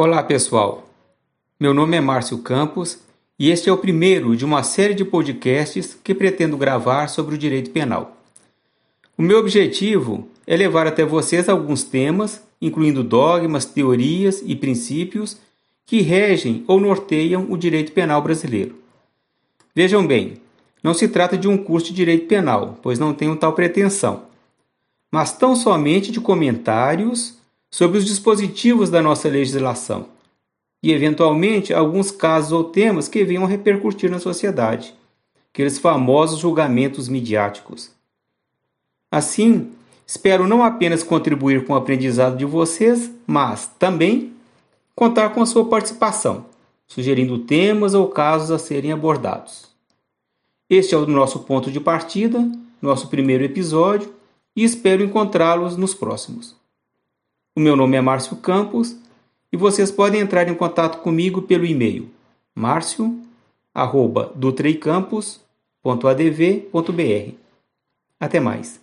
Olá, pessoal. Meu nome é Márcio Campos e este é o primeiro de uma série de podcasts que pretendo gravar sobre o direito penal. O meu objetivo é levar até vocês alguns temas, incluindo dogmas, teorias e princípios que regem ou norteiam o direito penal brasileiro. Vejam bem, não se trata de um curso de direito penal, pois não tenho tal pretensão, mas tão somente de comentários sobre os dispositivos da nossa legislação e, eventualmente, alguns casos ou temas que venham a repercutir na sociedade, aqueles famosos julgamentos midiáticos. Assim, espero não apenas contribuir com o aprendizado de vocês, mas também contar com a sua participação, sugerindo temas ou casos a serem abordados. Este é o nosso ponto de partida, nosso primeiro episódio, e espero encontrá-los nos próximos. O meu nome é Márcio Campos e vocês podem entrar em contato comigo pelo e-mail marcio@dutreicampos.adv.br. Até mais.